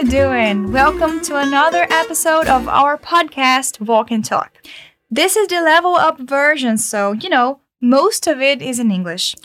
you doing? Welcome to another episode of our podcast, Walk and Talk. This is the level up version, so you know, most of it is in English.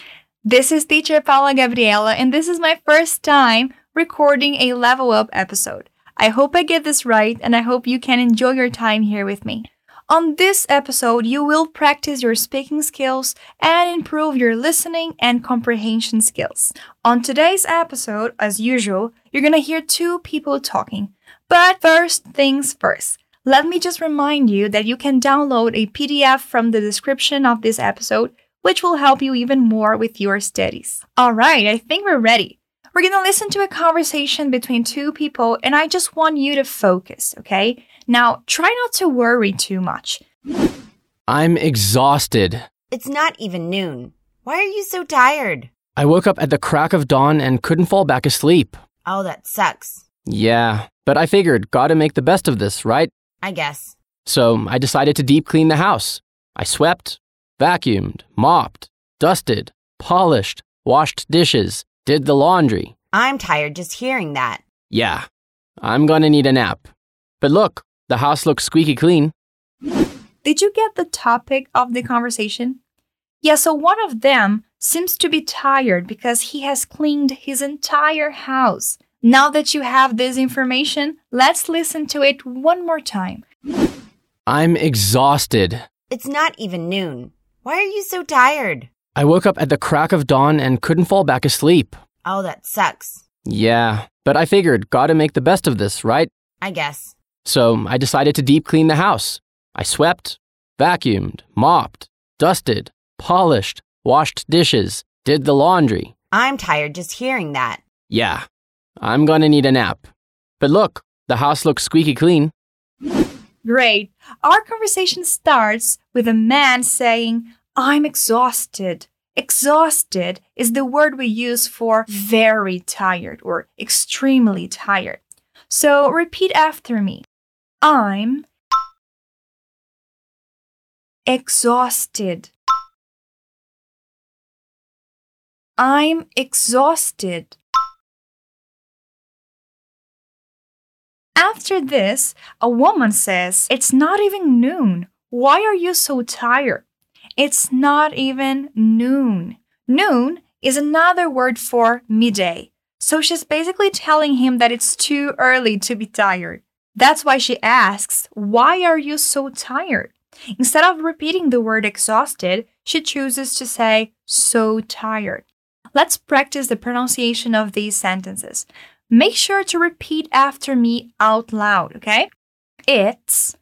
This is teacher Paula Gabriela, and this is my first time recording a level up episode. I hope I get this right, and I hope you can enjoy your time here with me. On this episode, you will practice your speaking skills and improve your listening and comprehension skills. On today's episode, as usual, you're gonna hear two people talking. But first things first, let me just remind you that you can download a PDF from the description of this episode, which will help you even more with your studies. All right, I think we're ready. We're gonna listen to a conversation between two people, and I just want you to focus, okay? Now, try not to worry too much. I'm exhausted. It's not even noon. Why are you so tired? I woke up at the crack of dawn and couldn't fall back asleep. Oh, that sucks. Yeah, but I figured gotta make the best of this, right? I guess. So I decided to deep clean the house. I swept, vacuumed, mopped, dusted, polished, washed dishes, did the laundry. I'm tired just hearing that. Yeah, I'm gonna need a nap. But look, the house looks squeaky clean. Did you get the topic of the conversation? Yeah, so one of them seems to be tired because he has cleaned his entire house. Now that you have this information, let's listen to it one more time. I'm exhausted. It's not even noon. Why are you so tired? I woke up at the crack of dawn and couldn't fall back asleep. Oh, that sucks. Yeah, but I figured gotta make the best of this, right? I guess. So I decided to deep clean the house. I swept, vacuumed, mopped, dusted, polished, washed dishes, did the laundry. I'm tired just hearing that. Yeah, I'm gonna need a nap. But look, the house looks squeaky clean. Great. Our conversation starts with a man saying, I'm exhausted. Exhausted is the word we use for very tired or extremely tired. So repeat after me. I'm exhausted. I'm exhausted. After this, a woman says, It's not even noon. Why are you so tired? It's not even noon. Noon is another word for midday. So she's basically telling him that it's too early to be tired. That's why she asks, Why are you so tired? Instead of repeating the word exhausted, she chooses to say, So tired. Let's practice the pronunciation of these sentences. Make sure to repeat after me out loud, okay? It's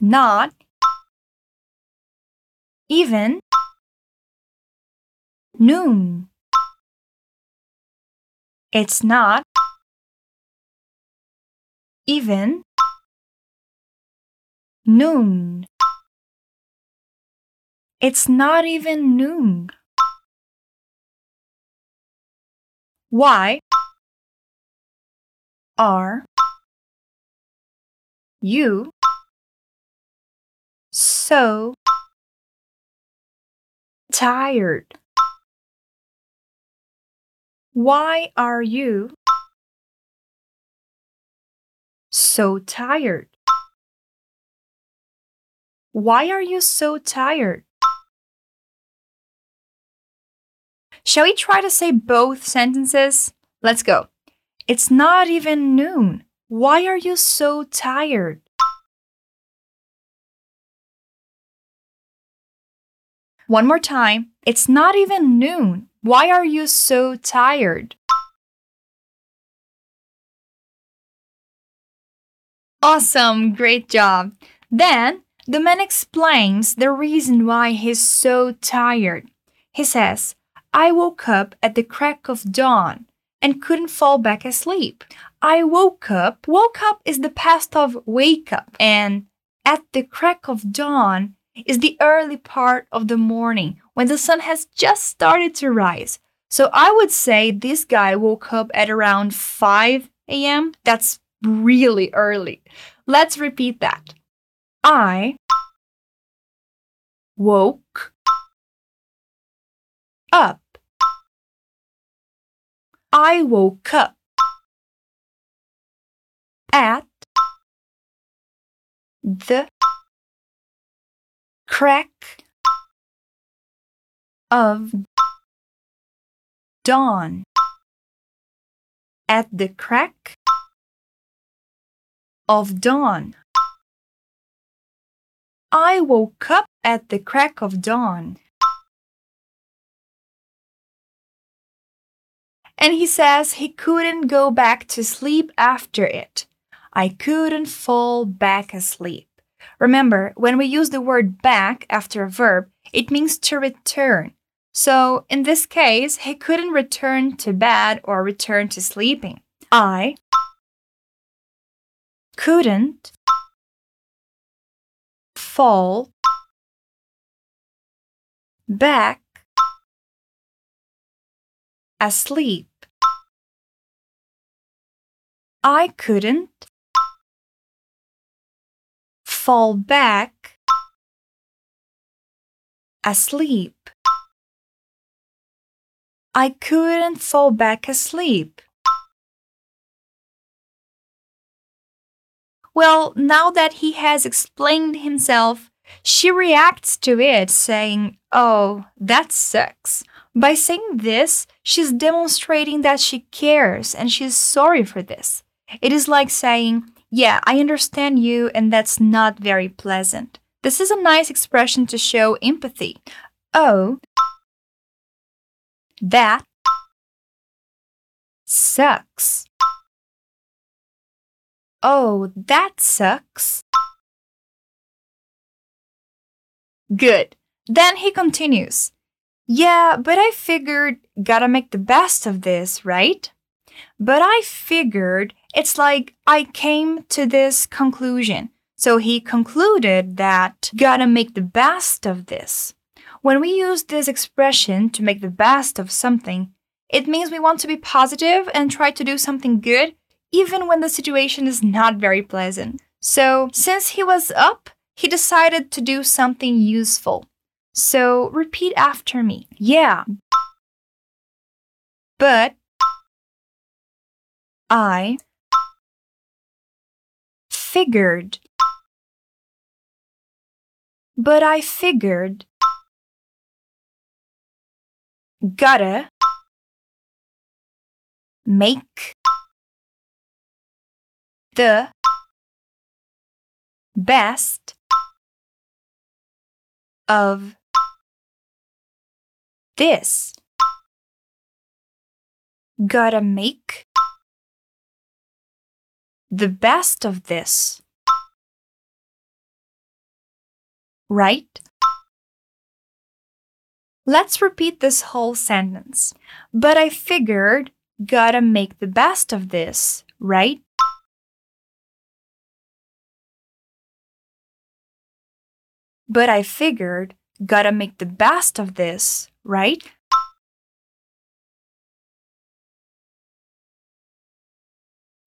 not even noon. It's not even noon. It's not even noon. Why are you so tired? Why are you so tired? Why are you so tired? Shall we try to say both sentences? Let's go. It's not even noon. Why are you so tired? One more time. It's not even noon. Why are you so tired? Awesome, great job. Then the man explains the reason why he's so tired. He says, I woke up at the crack of dawn and couldn't fall back asleep. I woke up. Woke up is the past of wake up, and at the crack of dawn is the early part of the morning when the sun has just started to rise. So I would say this guy woke up at around 5 a.m. That's really early. Let's repeat that. I woke up. I woke up at the crack of dawn. At the crack of dawn. I woke up at the crack of dawn. And he says he couldn't go back to sleep after it. I couldn't fall back asleep. Remember, when we use the word back after a verb, it means to return. So, in this case, he couldn't return to bed or return to sleeping. I couldn't fall back asleep. I couldn't fall back asleep. I couldn't fall back asleep. Well, now that he has explained himself, she reacts to it, saying, Oh, that sucks. By saying this, she's demonstrating that she cares and she's sorry for this. It is like saying, Yeah, I understand you, and that's not very pleasant. This is a nice expression to show empathy. Oh, that sucks. Oh, that sucks. Good. Then he continues. Yeah, but I figured gotta make the best of this, right? But I figured it's like I came to this conclusion. So he concluded that gotta make the best of this. When we use this expression to make the best of something, it means we want to be positive and try to do something good, even when the situation is not very pleasant. So, since he was up, he decided to do something useful. So, repeat after me. Yeah. But I figured. But I figured. Gotta make the best of this. Gotta make the best of this. Right? Let's repeat this whole sentence. But I figured, gotta make the best of this, right? But I figured, gotta make the best of this, right?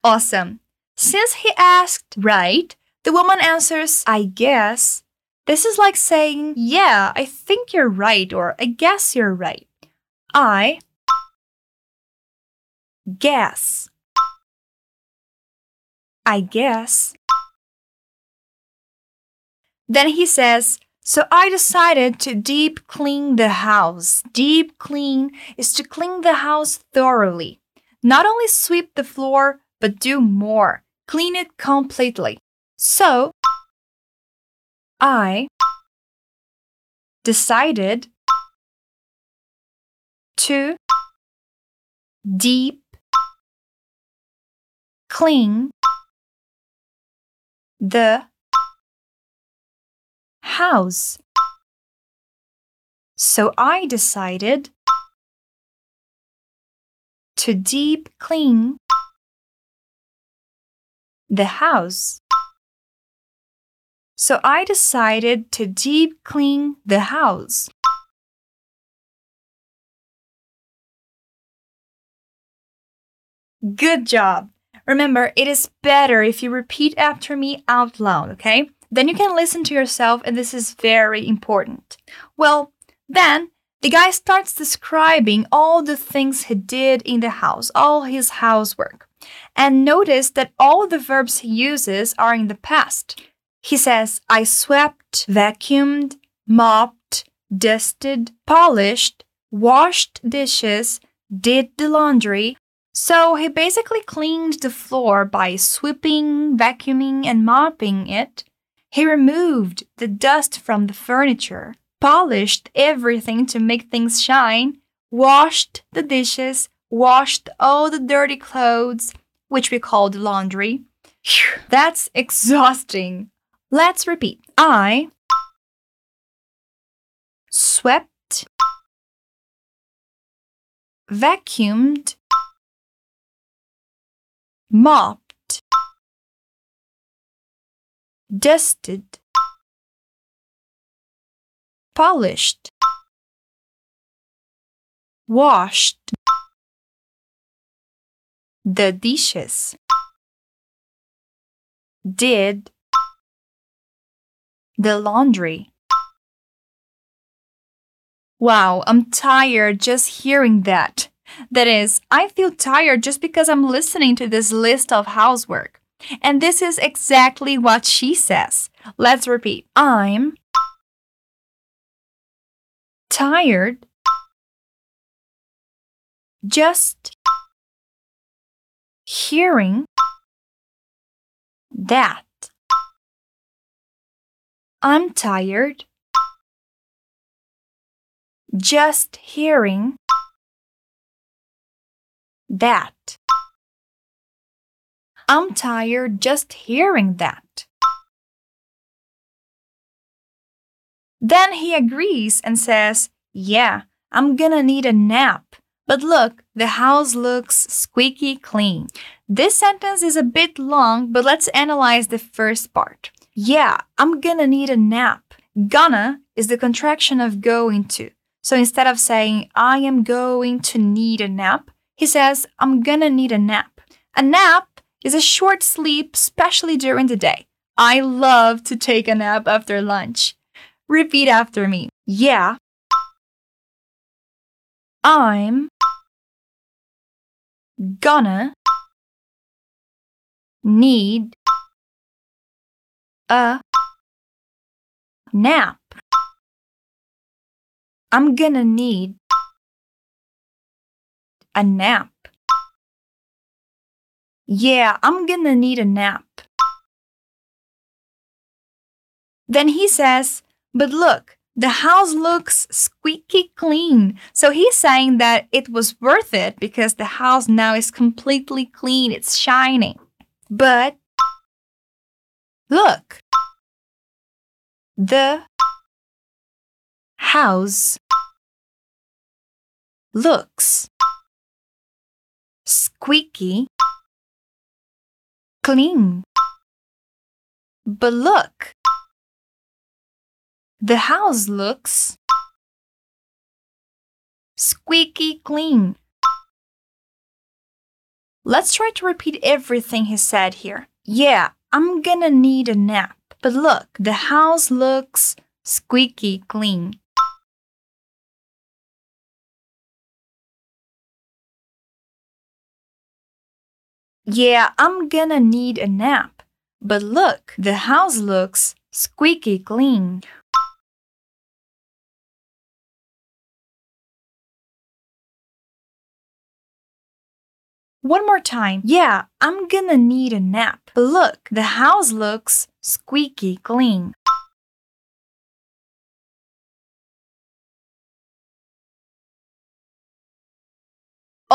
Awesome. Since he asked right, the woman answers, I guess. This is like saying, Yeah, I think you're right, or I guess you're right. I guess. I guess. Then he says, So I decided to deep clean the house. Deep clean is to clean the house thoroughly. Not only sweep the floor, but do more. Clean it completely. So I decided to deep clean the house. So I decided to deep clean the house. So I decided to deep clean the house. Good job! Remember, it is better if you repeat after me out loud, okay? Then you can listen to yourself, and this is very important. Well, then the guy starts describing all the things he did in the house, all his housework. And notice that all the verbs he uses are in the past. He says, I swept, vacuumed, mopped, dusted, polished, washed dishes, did the laundry. So he basically cleaned the floor by sweeping, vacuuming, and mopping it. He removed the dust from the furniture, polished everything to make things shine, washed the dishes, washed all the dirty clothes, which we called laundry. That's exhausting. Let's repeat. I swept, vacuumed, mopped, dusted, polished, washed the dishes, did the laundry. Wow, I'm tired just hearing that. That is, I feel tired just because I'm listening to this list of housework. And this is exactly what she says. Let's repeat. I'm tired just hearing that. I'm tired just hearing that. I'm tired just hearing that. Then he agrees and says, Yeah, I'm gonna need a nap. But look, the house looks squeaky clean. This sentence is a bit long, but let's analyze the first part. Yeah, I'm gonna need a nap. Gonna is the contraction of going to. So instead of saying, I am going to need a nap, he says, I'm gonna need a nap. A nap is a short sleep, especially during the day. I love to take a nap after lunch. Repeat after me. Yeah. I'm gonna need a nap. I'm gonna need a nap. Yeah, I'm gonna need a nap. Then he says, But look, the house looks squeaky clean. So he's saying that it was worth it because the house now is completely clean, it's shining. But look, the house looks squeaky clean. But look, the house looks squeaky clean. Let's try to repeat everything he said here. Yeah, I'm gonna need a nap. But look, the house looks squeaky clean. Yeah, I'm gonna need a nap. But look, the house looks squeaky clean. One more time. Yeah, I'm gonna need a nap. But look, the house looks squeaky clean.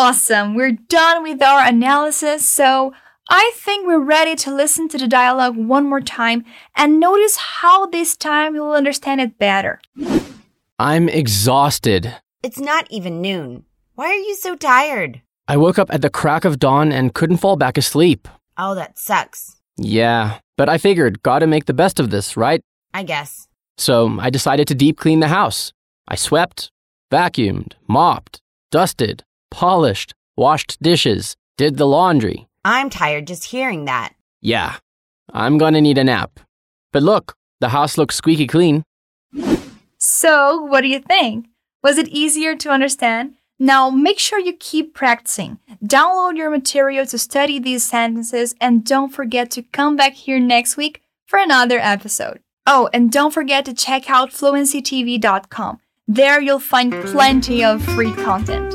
Awesome, we're done with our analysis, so I think we're ready to listen to the dialogue one more time and notice how this time you'll understand it better. I'm exhausted. It's not even noon. Why are you so tired? I woke up at the crack of dawn and couldn't fall back asleep. Oh, that sucks. Yeah, but I figured gotta make the best of this, right? I guess. So I decided to deep clean the house. I swept, vacuumed, mopped, dusted, polished, washed dishes, did the laundry. I'm tired just hearing that. Yeah, I'm gonna need a nap. But look, the house looks squeaky clean. So, what do you think? Was it easier to understand? Now, make sure you keep practicing. Download your material to study these sentences and don't forget to come back here next week for another episode. Oh, and don't forget to check out fluencytv.com. There you'll find plenty of free content.